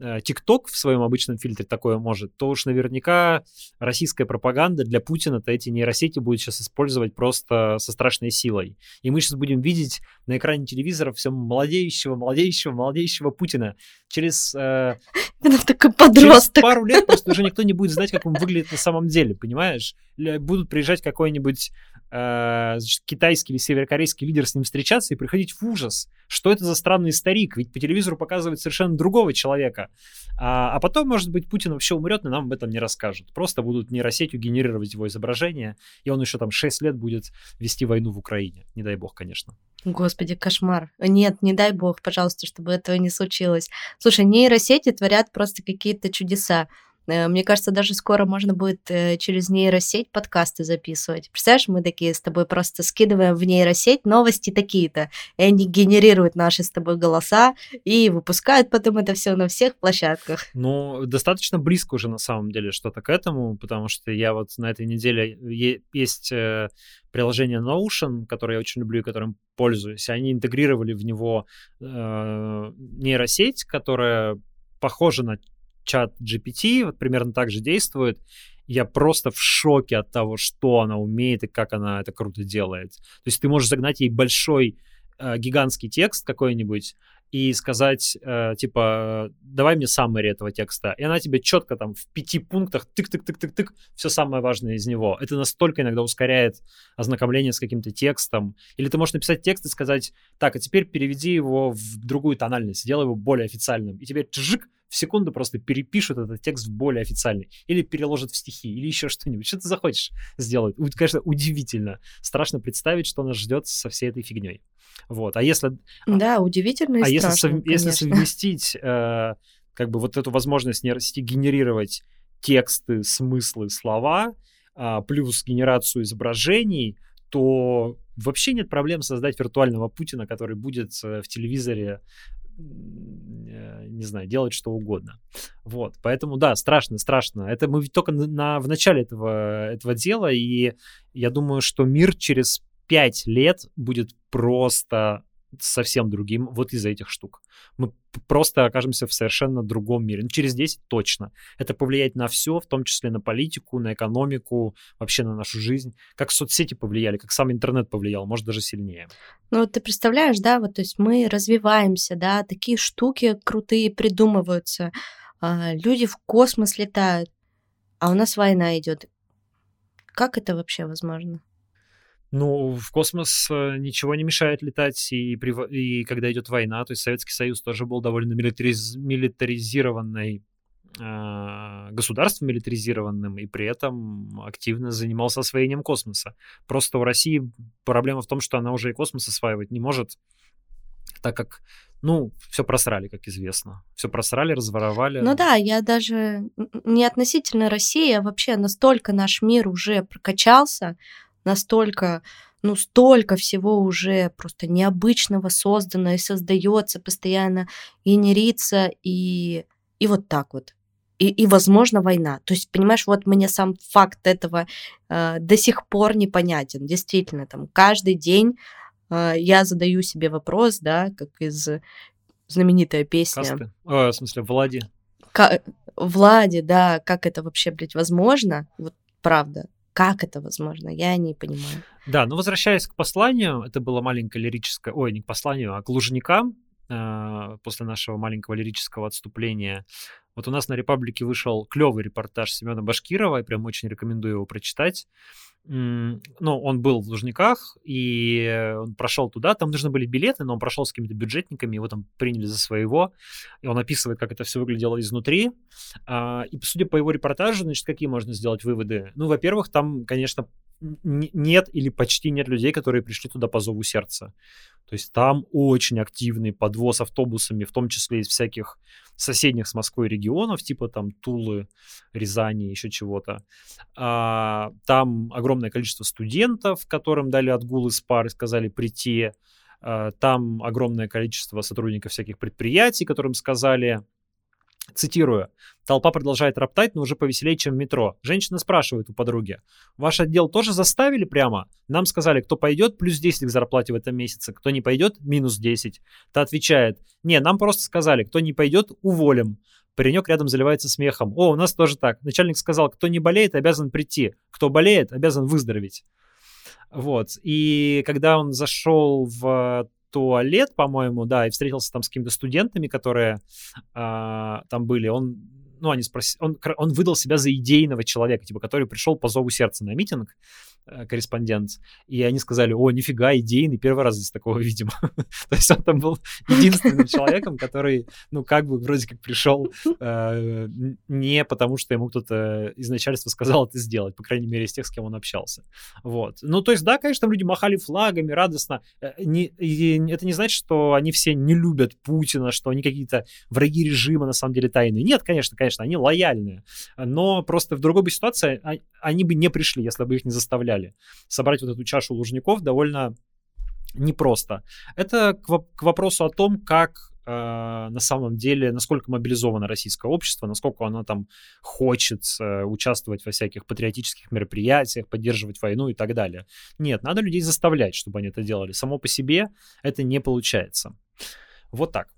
Э, ТикТок в своем обычном фильтре такое может, то уж наверняка российская пропаганда для Путина-то эти нейросети будет сейчас использовать просто со страшной силой. И мы сейчас будем видеть на экране телевизора все молодеющего, молодеющего, молодеющего Путина. Через, э, через пару лет просто уже никто не будет знать, как он выглядит на самом деле, понимаешь? Будут приезжать какой-нибудь значит, китайский или северокорейский лидер с ним встречаться и приходить в ужас. Что это за странный старик? Ведь по телевизору показывают совершенно другого человека. А, а потом, может быть, Путин вообще умрет, но нам об этом не расскажут. Просто будут нейросетью генерировать его изображение, и он еще там 6 лет будет вести войну в Украине. Не дай бог, конечно. Господи, кошмар. Нет, не дай бог, пожалуйста, чтобы этого не случилось. Слушай, нейросети творят просто какие-то чудеса. Э, мне кажется, даже скоро можно будет э, через нейросеть подкасты записывать. Представляешь, мы такие с тобой просто скидываем в нейросеть новости такие-то, и они генерируют наши с тобой голоса и выпускают потом это все на всех площадках. Ну, достаточно близко уже на самом деле что-то к этому, потому что я вот на этой неделе есть э, приложение Notion, которое я очень люблю и которым пользуюсь. Они интегрировали в него э, нейросеть, которая похожа на чат GPT вот примерно так же действует. Я просто в шоке от того, что она умеет и как она это круто делает. То есть ты можешь загнать ей большой э, гигантский текст какой-нибудь, и сказать, э, типа, давай мне саммари этого текста. И она тебе четко там в пяти пунктах тык-тык-тык-тык-тык все самое важное из него. Это настолько иногда ускоряет ознакомление с каким-то текстом. Или ты можешь написать текст и сказать, так, а теперь переведи его в другую тональность, сделай его более официальным. И тебе чжик, в секунду просто перепишут этот текст в более официальный. Или переложат в стихи, или еще что-нибудь. Что ты захочешь сделать? Конечно, удивительно. Страшно представить, что нас ждет со всей этой фигней. Вот. А если... А да, удивительно и А если, страшно, сов- если совместить э, как бы вот эту возможность нейросети генерировать тексты, смыслы, слова, э, плюс генерацию изображений, то вообще нет проблем создать виртуального Путина, который будет э, в телевизоре не знаю, делать что угодно. Вот, поэтому, да, страшно, страшно. Это мы только на, в начале этого, этого дела, и я думаю, что мир через пять лет будет просто совсем другим вот из-за этих штук. Мы просто окажемся в совершенно другом мире. Ну, через 10 точно. Это повлияет на все, в том числе на политику, на экономику, вообще на нашу жизнь. Как соцсети повлияли, как сам интернет повлиял, может, даже сильнее. Ну, вот ты представляешь, да, вот, то есть мы развиваемся, да, такие штуки крутые придумываются, а, люди в космос летают, а у нас война идет. Как это вообще возможно? Ну, в космос э, ничего не мешает летать, и, при, и когда идет война, то есть Советский Союз тоже был довольно милитариз, милитаризированной э, государством милитаризированным и при этом активно занимался освоением космоса. Просто у России проблема в том, что она уже и космос осваивать не может, так как, ну, все просрали, как известно. Все просрали, разворовали. Ну да, я даже не относительно России, а вообще настолько наш мир уже прокачался, настолько, ну, столько всего уже просто необычного создано и создается постоянно, генерится, и, и вот так вот. И, и, возможно, война. То есть, понимаешь, вот мне сам факт этого э, до сих пор непонятен. Действительно, там каждый день э, я задаю себе вопрос, да, как из знаменитая песня. Касты? О, в смысле, Влади. К... Влади, да, как это вообще, блядь, возможно? Вот правда. Как это возможно? Я не понимаю. Да, ну возвращаясь к посланию, это было маленькое лирическое, ой, не к посланию, а к Лужникам э, после нашего маленького лирического отступления. Вот у нас на Репаблике вышел клевый репортаж Семена Башкирова, я прям очень рекомендую его прочитать ну, он был в Лужниках, и он прошел туда, там нужны были билеты, но он прошел с какими-то бюджетниками, его там приняли за своего, и он описывает, как это все выглядело изнутри, а, и судя по его репортажу, значит, какие можно сделать выводы? Ну, во-первых, там, конечно, нет или почти нет людей, которые пришли туда по зову сердца. То есть там очень активный подвоз автобусами, в том числе из всяких соседних с Москвой регионов, типа там Тулы, Рязани, еще чего-то. А, там огромное количество студентов, которым дали отгул из пар и сказали прийти. А, там огромное количество сотрудников всяких предприятий, которым сказали Цитирую. Толпа продолжает роптать, но уже повеселее, чем в метро. Женщина спрашивает у подруги. Ваш отдел тоже заставили прямо? Нам сказали, кто пойдет, плюс 10 к зарплате в этом месяце. Кто не пойдет, минус 10. Та отвечает. Не, нам просто сказали, кто не пойдет, уволим. Паренек рядом заливается смехом. О, у нас тоже так. Начальник сказал, кто не болеет, обязан прийти. Кто болеет, обязан выздороветь. Вот. И когда он зашел в туалет, по-моему, да, и встретился там с какими-то студентами, которые э, там были. Он, ну, они спросили, он, он выдал себя за идейного человека, типа, который пришел по зову сердца на митинг, корреспондент, и они сказали, о, нифига, идейный, первый раз здесь такого видим. То есть он там был единственным человеком, который, ну, как бы вроде как пришел э, не потому, что ему кто-то из начальства сказал это сделать, по крайней мере, из тех, с кем он общался. Вот. Ну, то есть, да, конечно, там люди махали флагами радостно. Э, это не значит, что они все не любят Путина, что они какие-то враги режима, на самом деле, тайные. Нет, конечно, конечно, они лояльные. Но просто в другой бы ситуации а, они бы не пришли, если бы их не заставляли заставляли. Собрать вот эту чашу лужников довольно непросто. Это к, к вопросу о том, как э, на самом деле, насколько мобилизовано российское общество, насколько оно там хочет э, участвовать во всяких патриотических мероприятиях, поддерживать войну и так далее. Нет, надо людей заставлять, чтобы они это делали. Само по себе это не получается. Вот так.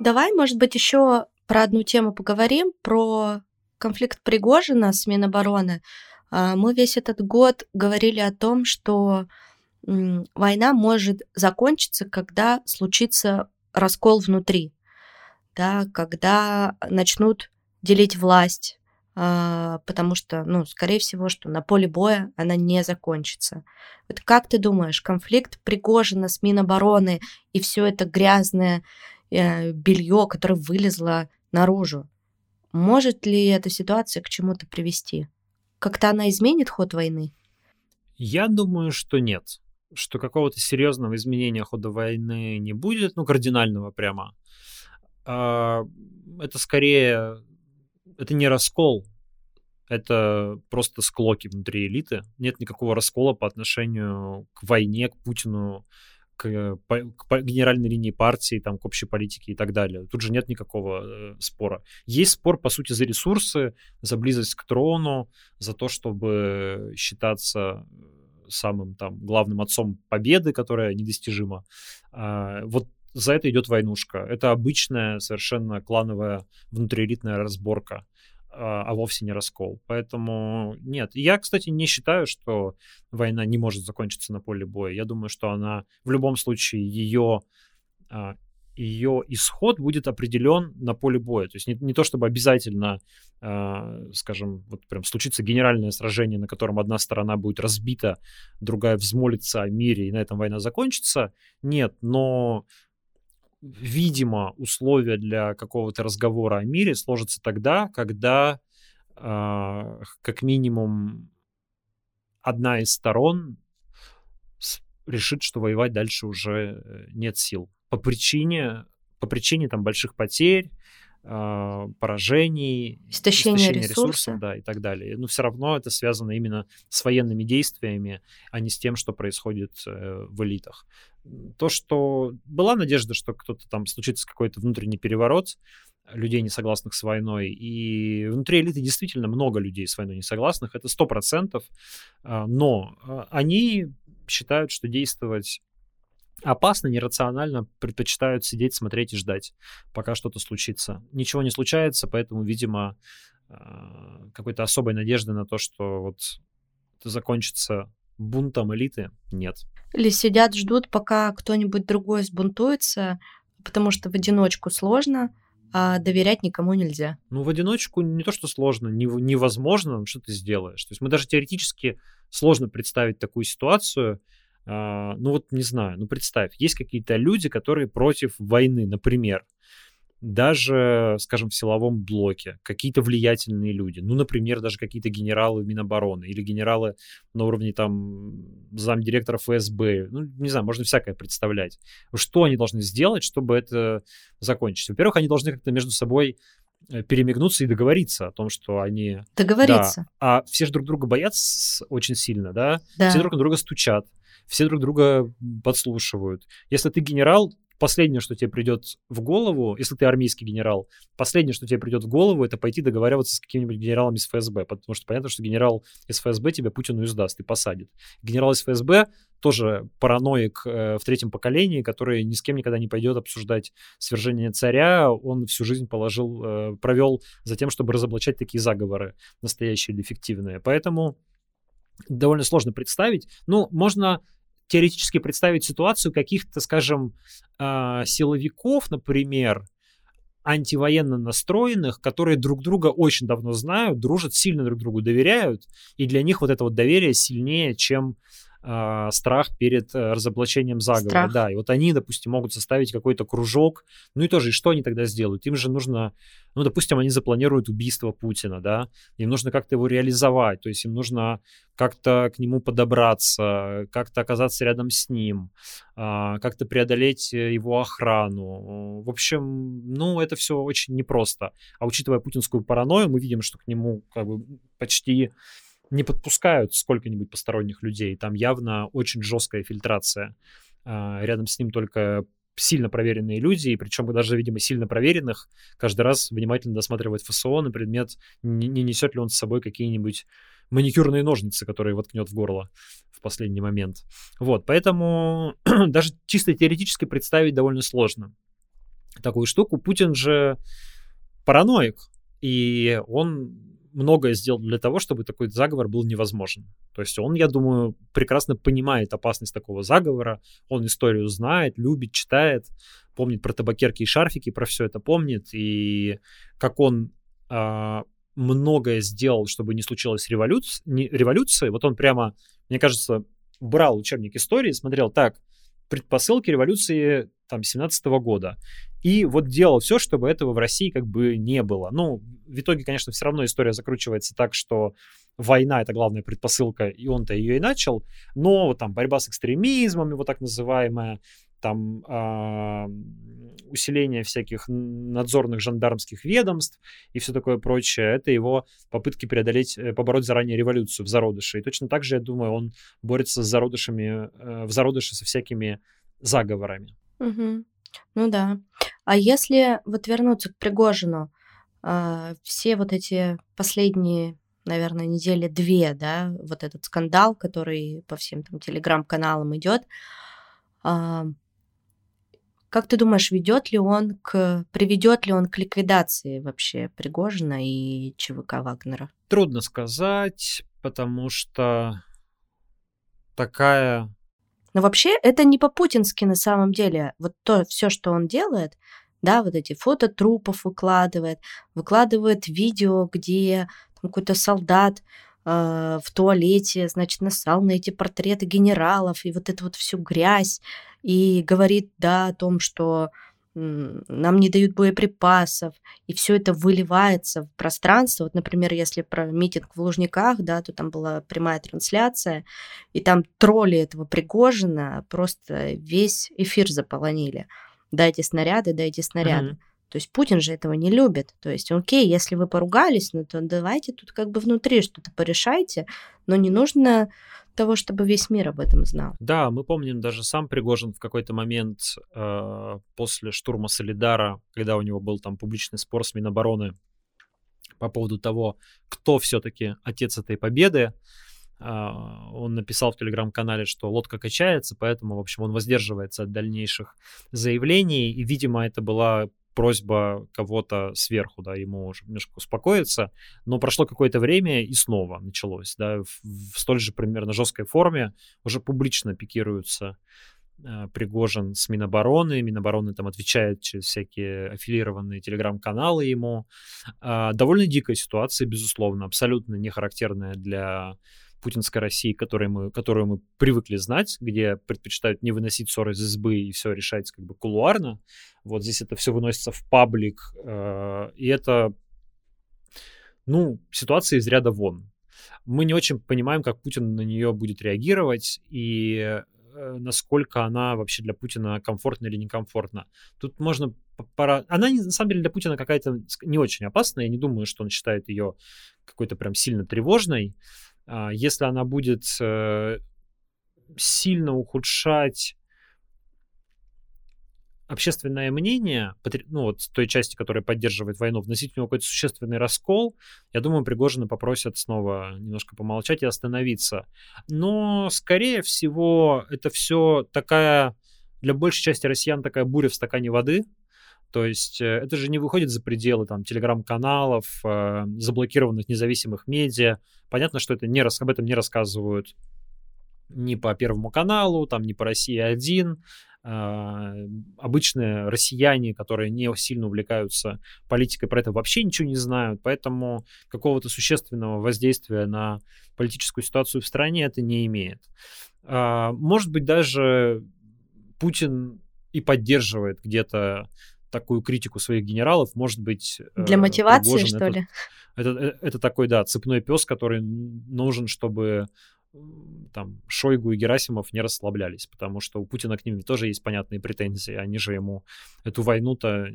Давай, может быть, еще про одну тему поговорим, про конфликт Пригожина с Минобороны, а, мы весь этот год говорили о том, что война может закончиться, когда случится раскол внутри, да, когда начнут делить власть, а, потому что, ну, скорее всего, что на поле боя она не закончится. Вот как ты думаешь, конфликт Пригожина с Минобороны и все это грязное э, белье, которое вылезло наружу, может ли эта ситуация к чему-то привести? Как-то она изменит ход войны? Я думаю, что нет. Что какого-то серьезного изменения хода войны не будет, ну, кардинального прямо. А, это скорее, это не раскол, это просто склоки внутри элиты. Нет никакого раскола по отношению к войне, к Путину, к, к генеральной линии партии, там, к общей политике и так далее. Тут же нет никакого э, спора. Есть спор, по сути, за ресурсы, за близость к трону, за то, чтобы считаться самым там главным отцом победы, которая недостижима. А, вот за это идет войнушка. Это обычная совершенно клановая внутриэлитная разборка. А, а вовсе не раскол. Поэтому нет. Я, кстати, не считаю, что война не может закончиться на поле боя. Я думаю, что она в любом случае ее ее исход будет определен на поле боя. То есть не, не то, чтобы обязательно, э, скажем, вот прям случится генеральное сражение, на котором одна сторона будет разбита, другая взмолится о мире, и на этом война закончится. Нет, но видимо, условия для какого-то разговора о мире сложатся тогда, когда э, как минимум одна из сторон решит, что воевать дальше уже э, нет сил. По причине, по причине там больших потерь, э, поражений, истощения, истощения ресурсов, ресурсов, да, и так далее. Но все равно это связано именно с военными действиями, а не с тем, что происходит э, в элитах то, что была надежда, что кто-то там случится какой-то внутренний переворот людей, не согласных с войной, и внутри элиты действительно много людей с войной не согласных, это сто процентов, а, но а, они считают, что действовать опасно, нерационально, предпочитают сидеть, смотреть и ждать, пока что-то случится. Ничего не случается, поэтому, видимо, а, какой-то особой надежды на то, что вот это закончится бунтом элиты, нет. Или сидят, ждут, пока кто-нибудь другой сбунтуется, потому что в одиночку сложно, а доверять никому нельзя. Ну, в одиночку не то, что сложно, невозможно, что ты сделаешь. То есть мы даже теоретически сложно представить такую ситуацию. А, ну вот не знаю, ну представь, есть какие-то люди, которые против войны, например даже, скажем, в силовом блоке какие-то влиятельные люди, ну, например, даже какие-то генералы Минобороны или генералы на уровне там замдиректора ФСБ, ну, не знаю, можно всякое представлять. Что они должны сделать, чтобы это закончить? Во-первых, они должны как-то между собой э, перемигнуться и договориться о том, что они... Договориться. Да. А все же друг друга боятся очень сильно, да? да? Все друг на друга стучат, все друг друга подслушивают. Если ты генерал, последнее, что тебе придет в голову, если ты армейский генерал, последнее, что тебе придет в голову, это пойти договариваться с какими-нибудь генералами из ФСБ, потому что понятно, что генерал из ФСБ тебя Путину издаст и посадит. Генерал из ФСБ тоже параноик э, в третьем поколении, который ни с кем никогда не пойдет обсуждать свержение царя. Он всю жизнь положил, э, провел за тем, чтобы разоблачать такие заговоры, настоящие или фиктивные. Поэтому довольно сложно представить. Ну, можно теоретически представить ситуацию каких-то, скажем, э, силовиков, например, антивоенно настроенных, которые друг друга очень давно знают, дружат, сильно друг другу доверяют, и для них вот это вот доверие сильнее, чем э, страх перед э, разоблачением заговора. Страх. Да, и вот они, допустим, могут составить какой-то кружок. Ну и тоже, и что они тогда сделают? Им же нужно, ну, допустим, они запланируют убийство Путина, да, им нужно как-то его реализовать, то есть им нужно как-то к нему подобраться, как-то оказаться рядом с ним, э, как-то преодолеть э, его охрану. В общем, ну, это все очень непросто. А учитывая путинскую паранойю, мы видим, что к нему как бы почти не подпускают сколько-нибудь посторонних людей. Там явно очень жесткая фильтрация. А, рядом с ним только сильно проверенные люди, и причем даже, видимо, сильно проверенных, каждый раз внимательно досматривает ФСО на предмет, не, не несет ли он с собой какие-нибудь маникюрные ножницы, которые воткнет в горло в последний момент. Вот, поэтому даже чисто теоретически представить довольно сложно такую штуку. Путин же параноик, и он многое сделал для того, чтобы такой заговор был невозможен. То есть он, я думаю, прекрасно понимает опасность такого заговора, он историю знает, любит, читает, помнит про табакерки и шарфики, про все это помнит, и как он э, многое сделал, чтобы не случилось революции, не, революции, вот он прямо, мне кажется, брал учебник истории, смотрел, так, предпосылки революции там 17 -го года. И вот делал все, чтобы этого в России как бы не было. Ну, в итоге, конечно, все равно история закручивается так, что война — это главная предпосылка, и он-то ее и начал. Но вот там борьба с экстремизмом, его так называемая, там э, усиление всяких надзорных жандармских ведомств и все такое прочее, это его попытки преодолеть, э, побороть заранее революцию в зародыше. И точно так же, я думаю, он борется с зародышами, э, в зародыше со всякими заговорами. Угу. Ну да. А если вот вернуться к Пригожину, э, все вот эти последние, наверное, недели две, да, вот этот скандал, который по всем там телеграм-каналам идет, э, как ты думаешь, ведет ли он к, приведет ли он к ликвидации вообще Пригожина и ЧВК Вагнера? Трудно сказать, потому что такая но вообще это не по-путински на самом деле. Вот то все, что он делает, да, вот эти фото трупов выкладывает, выкладывает видео, где какой-то солдат э, в туалете, значит, насал на эти портреты генералов и вот эту вот всю грязь, и говорит, да, о том, что нам не дают боеприпасов, и все это выливается в пространство. Вот, например, если про митинг в Лужниках, да, то там была прямая трансляция, и там тролли этого Пригожина просто весь эфир заполонили. Дайте снаряды, дайте снаряды. Mm-hmm. То есть Путин же этого не любит. То есть, окей, если вы поругались, ну то давайте тут как бы внутри что-то порешайте, но не нужно того, чтобы весь мир об этом знал. Да, мы помним даже сам Пригожин в какой-то момент э, после штурма Солидара, когда у него был там публичный спор с Минобороны по поводу того, кто все-таки отец этой победы, э, он написал в телеграм-канале, что лодка качается, поэтому, в общем, он воздерживается от дальнейших заявлений, и, видимо, это была просьба кого-то сверху, да, ему уже немножко успокоиться, но прошло какое-то время и снова началось, да, в, в столь же примерно жесткой форме уже публично пикируются э, Пригожин с Минобороны, Минобороны там отвечает через всякие аффилированные телеграм-каналы ему. Э, довольно дикая ситуация, безусловно, абсолютно не характерная для путинской России, которой мы, которую мы привыкли знать, где предпочитают не выносить ссоры из избы и все решать как бы кулуарно. Вот здесь это все выносится в паблик, э, и это, ну, ситуация из ряда вон. Мы не очень понимаем, как Путин на нее будет реагировать, и э, насколько она вообще для Путина комфортна или некомфортна. Тут можно пора... Она, на самом деле, для Путина какая-то не очень опасная. Я не думаю, что он считает ее какой-то прям сильно тревожной. А, если она будет э, сильно ухудшать общественное мнение, ну вот той части, которая поддерживает войну, вносить в него какой-то существенный раскол, я думаю, Пригожина попросят снова немножко помолчать и остановиться. Но, скорее всего, это все такая, для большей части россиян, такая буря в стакане воды, то есть э, это же не выходит за пределы там телеграм-каналов, э, заблокированных независимых медиа. Понятно, что это не, об этом не рассказывают ни по Первому каналу, там, ни по России-1. Э, обычные россияне, которые не сильно увлекаются политикой, про это вообще ничего не знают. Поэтому какого-то существенного воздействия на политическую ситуацию в стране это не имеет. Э, может быть, даже Путин и поддерживает где-то такую критику своих генералов, может быть... Для э, мотивации, что это, ли? Это, это, это такой, да, цепной пес, который нужен, чтобы там Шойгу и Герасимов не расслаблялись, потому что у Путина к ним тоже есть понятные претензии. Они же ему эту войну-то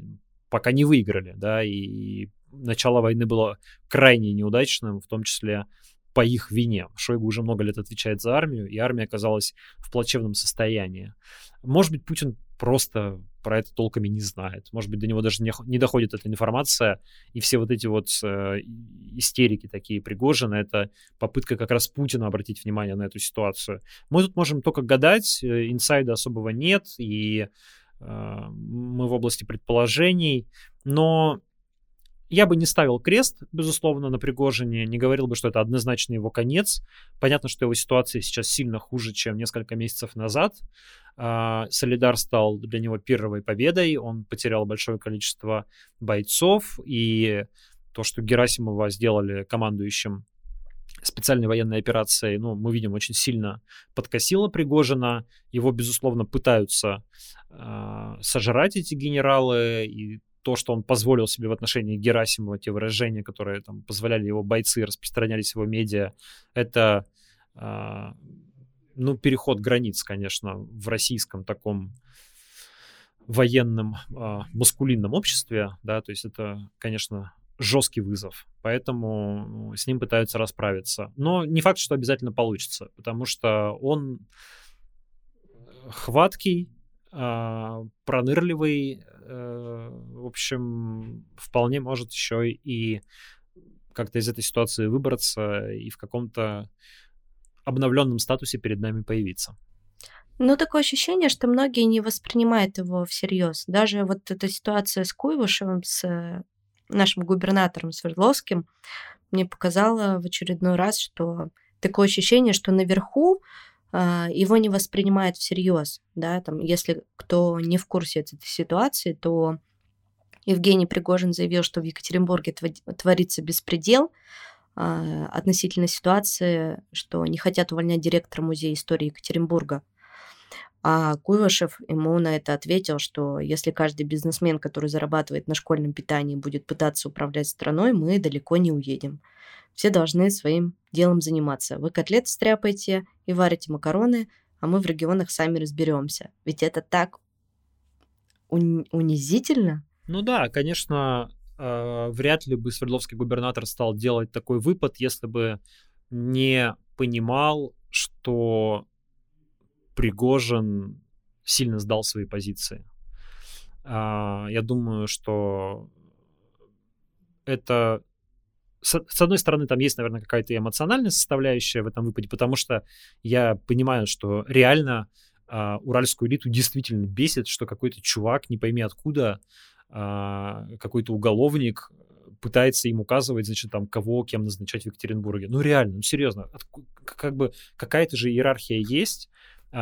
пока не выиграли, да, и начало войны было крайне неудачным, в том числе по их вине. Шойгу уже много лет отвечает за армию, и армия оказалась в плачевном состоянии. Может быть, Путин просто про это толком и не знает. Может быть, до него даже не, не доходит эта информация, и все вот эти вот э, истерики такие Пригожины, это попытка как раз Путина обратить внимание на эту ситуацию. Мы тут можем только гадать, э, инсайда особого нет, и э, мы в области предположений, но я бы не ставил крест, безусловно, на Пригожине, не говорил бы, что это однозначно его конец. Понятно, что его ситуация сейчас сильно хуже, чем несколько месяцев назад. А, Солидар стал для него первой победой, он потерял большое количество бойцов, и то, что Герасимова сделали командующим специальной военной операцией, ну, мы видим, очень сильно подкосило Пригожина. Его, безусловно, пытаются э, сожрать эти генералы, и то, что он позволил себе в отношении Герасимова, те выражения, которые там позволяли его бойцы, распространялись его медиа, это, э, ну, переход границ, конечно, в российском таком военном э, маскулинном обществе, да, то есть это, конечно, жесткий вызов, поэтому ну, с ним пытаются расправиться. Но не факт, что обязательно получится, потому что он хваткий, а, пронырливый, э, в общем, вполне может еще и как-то из этой ситуации выбраться и в каком-то обновленном статусе перед нами появиться. Ну, такое ощущение, что многие не воспринимают его всерьез. Даже вот эта ситуация с Куйвышевым, с нашим губернатором Свердловским, мне показала в очередной раз, что такое ощущение, что наверху его не воспринимают всерьез. Да? Там, если кто не в курсе этой ситуации, то Евгений Пригожин заявил, что в Екатеринбурге творится беспредел э, относительно ситуации, что не хотят увольнять директора Музея истории Екатеринбурга. А Куйвашев ему на это ответил, что если каждый бизнесмен, который зарабатывает на школьном питании, будет пытаться управлять страной, мы далеко не уедем. Все должны своим делом заниматься. Вы котлеты стряпаете и варите макароны, а мы в регионах сами разберемся. Ведь это так уни- унизительно. Ну да, конечно, э, вряд ли бы Свердловский губернатор стал делать такой выпад, если бы не понимал, что Пригожин сильно сдал свои позиции. А, я думаю, что это с, одной стороны, там есть, наверное, какая-то эмоциональная составляющая в этом выпаде, потому что я понимаю, что реально а, уральскую элиту действительно бесит, что какой-то чувак, не пойми откуда, а, какой-то уголовник пытается им указывать, значит, там, кого, кем назначать в Екатеринбурге. Ну, реально, ну, серьезно, как бы какая-то же иерархия есть,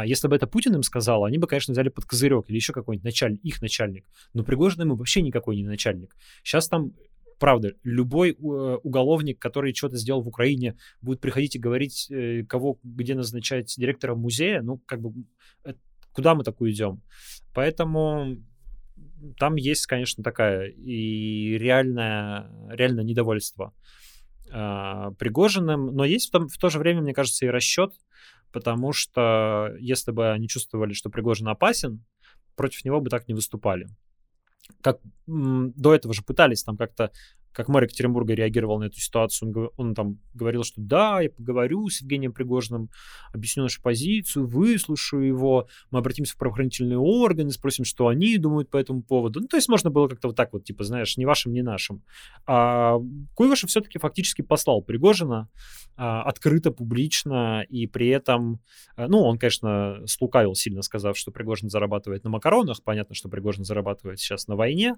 если бы это Путин им сказал, они бы, конечно, взяли под козырек или еще какой-нибудь начальник, их начальник. Но Пригожин ему вообще никакой не начальник. Сейчас там правда, любой э, уголовник, который что-то сделал в Украине, будет приходить и говорить, э, кого где назначать директором музея, ну, как бы, э, куда мы такую идем? Поэтому там есть, конечно, такая и реальное, реальное недовольство э, Пригожиным, но есть в, том, в то же время, мне кажется, и расчет, потому что если бы они чувствовали, что Пригожин опасен, против него бы так не выступали. Как до этого же пытались там как-то как мэр Екатеринбурга реагировал на эту ситуацию. Он, он там говорил, что да, я поговорю с Евгением Пригожиным, объясню нашу позицию, выслушаю его, мы обратимся в правоохранительные органы, спросим, что они думают по этому поводу. Ну, то есть можно было как-то вот так вот, типа, знаешь, не вашим, не нашим. А Куйвашев все-таки фактически послал Пригожина а, открыто, публично, и при этом, а, ну, он, конечно, слукавил сильно, сказав, что Пригожин зарабатывает на макаронах. Понятно, что Пригожин зарабатывает сейчас на войне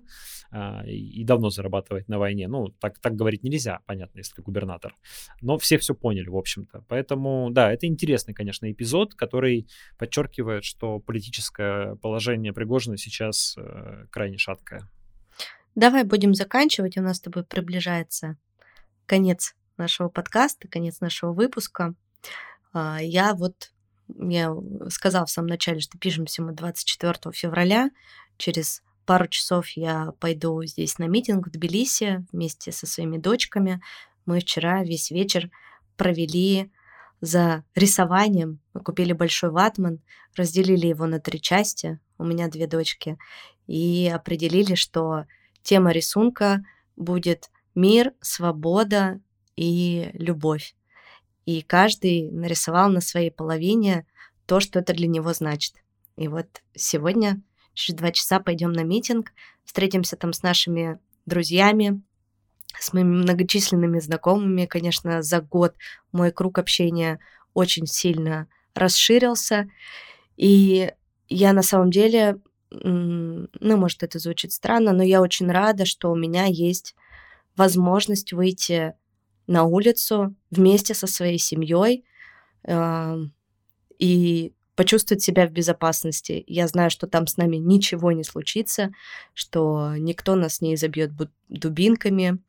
а, и давно зарабатывает на войне. Ну, так, так говорить нельзя, понятно, если губернатор. Но все все поняли, в общем-то. Поэтому, да, это интересный, конечно, эпизод, который подчеркивает, что политическое положение Пригожина сейчас э, крайне шаткое. Давай будем заканчивать. У нас с тобой приближается конец нашего подкаста, конец нашего выпуска. А, я вот, я сказал в самом начале, что пишемся мы 24 февраля. Через пару часов я пойду здесь на митинг в Тбилиси вместе со своими дочками. Мы вчера весь вечер провели за рисованием. Мы купили большой ватман, разделили его на три части. У меня две дочки. И определили, что тема рисунка будет мир, свобода и любовь. И каждый нарисовал на своей половине то, что это для него значит. И вот сегодня через два часа пойдем на митинг, встретимся там с нашими друзьями, с моими многочисленными знакомыми. Конечно, за год мой круг общения очень сильно расширился. И я на самом деле, ну, может, это звучит странно, но я очень рада, что у меня есть возможность выйти на улицу вместе со своей семьей э, и почувствовать себя в безопасности. Я знаю, что там с нами ничего не случится, что никто нас не изобьет дубинками,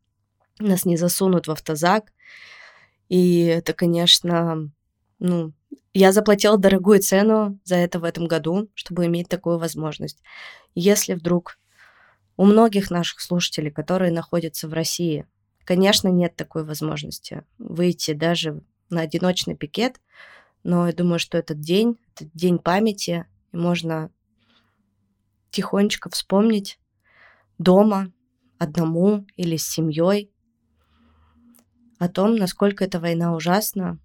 нас не засунут в автозак. И это, конечно, ну, я заплатила дорогую цену за это в этом году, чтобы иметь такую возможность. Если вдруг у многих наших слушателей, которые находятся в России, конечно, нет такой возможности выйти даже на одиночный пикет, но я думаю, что этот день, этот день памяти, и можно тихонечко вспомнить дома, одному или с семьей, о том, насколько эта война ужасна,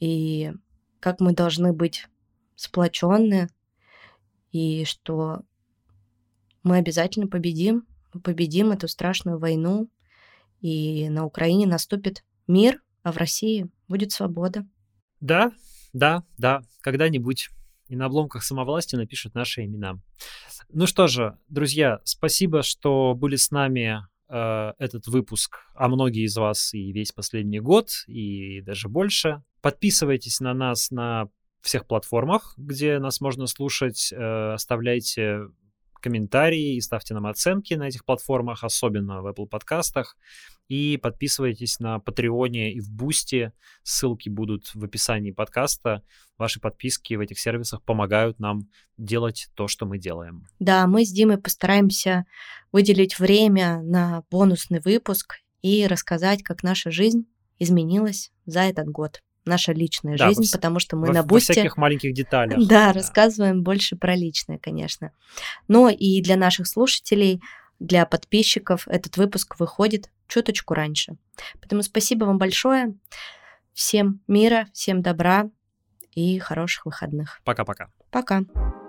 и как мы должны быть сплоченны, и что мы обязательно победим, мы победим эту страшную войну, и на Украине наступит мир, а в России будет свобода. Да, да, да, когда-нибудь и на обломках самовласти напишут наши имена. Ну что же, друзья, спасибо, что были с нами э, этот выпуск, а многие из вас и весь последний год, и даже больше. Подписывайтесь на нас на всех платформах, где нас можно слушать, э, оставляйте комментарии и ставьте нам оценки на этих платформах, особенно в Apple подкастах. И подписывайтесь на Патреоне и в Бусти. Ссылки будут в описании подкаста. Ваши подписки в этих сервисах помогают нам делать то, что мы делаем. Да, мы с Димой постараемся выделить время на бонусный выпуск и рассказать, как наша жизнь изменилась за этот год наша личная да, жизнь, во, потому что мы во, на Бусте... Во всяких маленьких деталях. Да, да, рассказываем больше про личное, конечно. Но и для наших слушателей, для подписчиков этот выпуск выходит чуточку раньше. Поэтому спасибо вам большое. Всем мира, всем добра и хороших выходных. Пока-пока. Пока. -пока. Пока.